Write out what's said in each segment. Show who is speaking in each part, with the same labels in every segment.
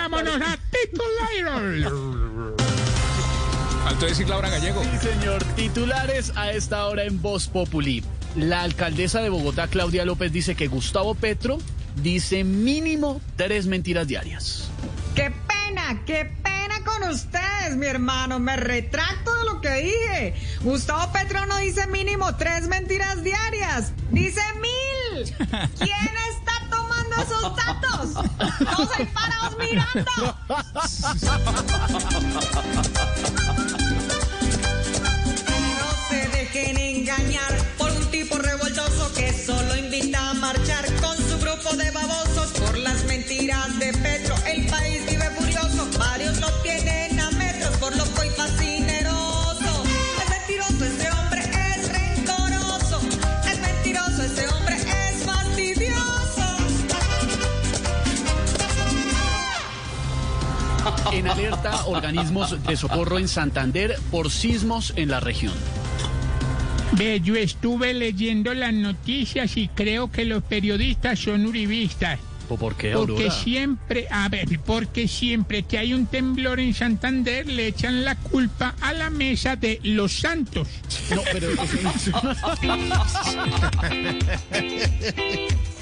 Speaker 1: Vámonos a titular.
Speaker 2: Faltó decir Laura Gallego.
Speaker 3: Sí, señor. Titulares a esta hora en Voz Populi. La alcaldesa de Bogotá, Claudia López, dice que Gustavo Petro dice mínimo tres mentiras diarias.
Speaker 4: ¡Qué pena! ¡Qué pena con ustedes, mi hermano! Me retracto de lo que dije. Gustavo Petro no dice mínimo tres mentiras diarias. Dice mil. ¿Quién está tomando esos datos? Todos ahí parados No se dejen engañar por un tipo revoltoso que solo invita a marchar con su grupo de babosos por las mentiras de Petro. El país vive furioso, varios lo tienen a metros por loco y fascineroso. Es mentiroso ese hombre,
Speaker 3: En alerta, organismos de socorro en Santander por sismos en la región.
Speaker 1: Ve, yo estuve leyendo las noticias y creo que los periodistas son uribistas.
Speaker 3: ¿O por qué,
Speaker 1: Porque
Speaker 3: Aurora?
Speaker 1: siempre, a ver, porque siempre que hay un temblor en Santander le echan la culpa a la mesa de los santos.
Speaker 3: No, pero...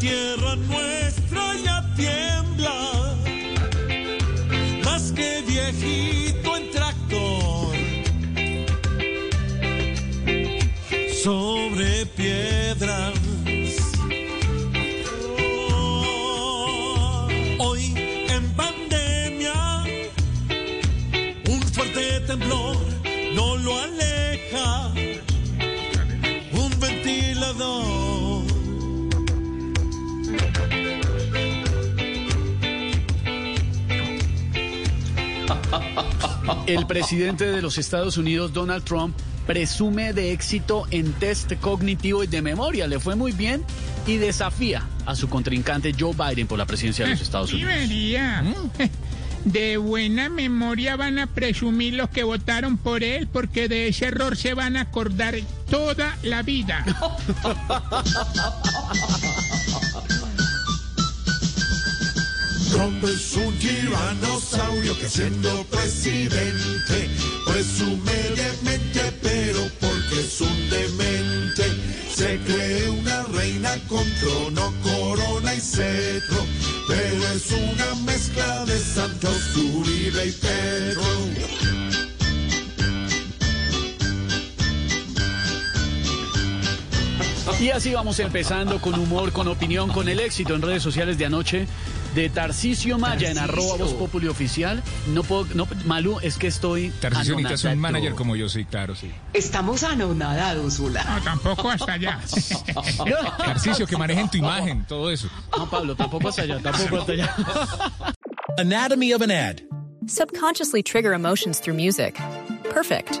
Speaker 5: tierra nuestra ya tiembla, más que viejito en tractor, sobre piedras.
Speaker 3: El presidente de los Estados Unidos, Donald Trump, presume de éxito en test cognitivo y de memoria. Le fue muy bien y desafía a su contrincante Joe Biden por la presidencia de los Estados Unidos.
Speaker 1: vería. De buena memoria van a presumir los que votaron por él, porque de ese error se van a acordar toda la vida.
Speaker 5: Es un tiranosaurio que siendo presidente presume de mente, pero porque es un demente. Se cree una reina con trono, corona y cetro, pero es una mezcla de Santos, Uribe y Pedro.
Speaker 3: Y así vamos empezando con humor, con opinión, con el éxito en redes sociales de anoche de Tarcisio Maya en arroba Voz Populi oficial. No puedo, no, Malú, es que estoy
Speaker 2: Tarcisio necesitas un manager como yo, sí, claro, sí.
Speaker 6: Estamos anonadados, hola.
Speaker 1: No, tampoco hasta allá.
Speaker 2: Tarcisio, que manejen tu imagen, todo eso.
Speaker 3: No, Pablo, tampoco hasta allá, tampoco hasta allá.
Speaker 7: Anatomy of an ad.
Speaker 8: Subconsciously trigger emotions through music. Perfect.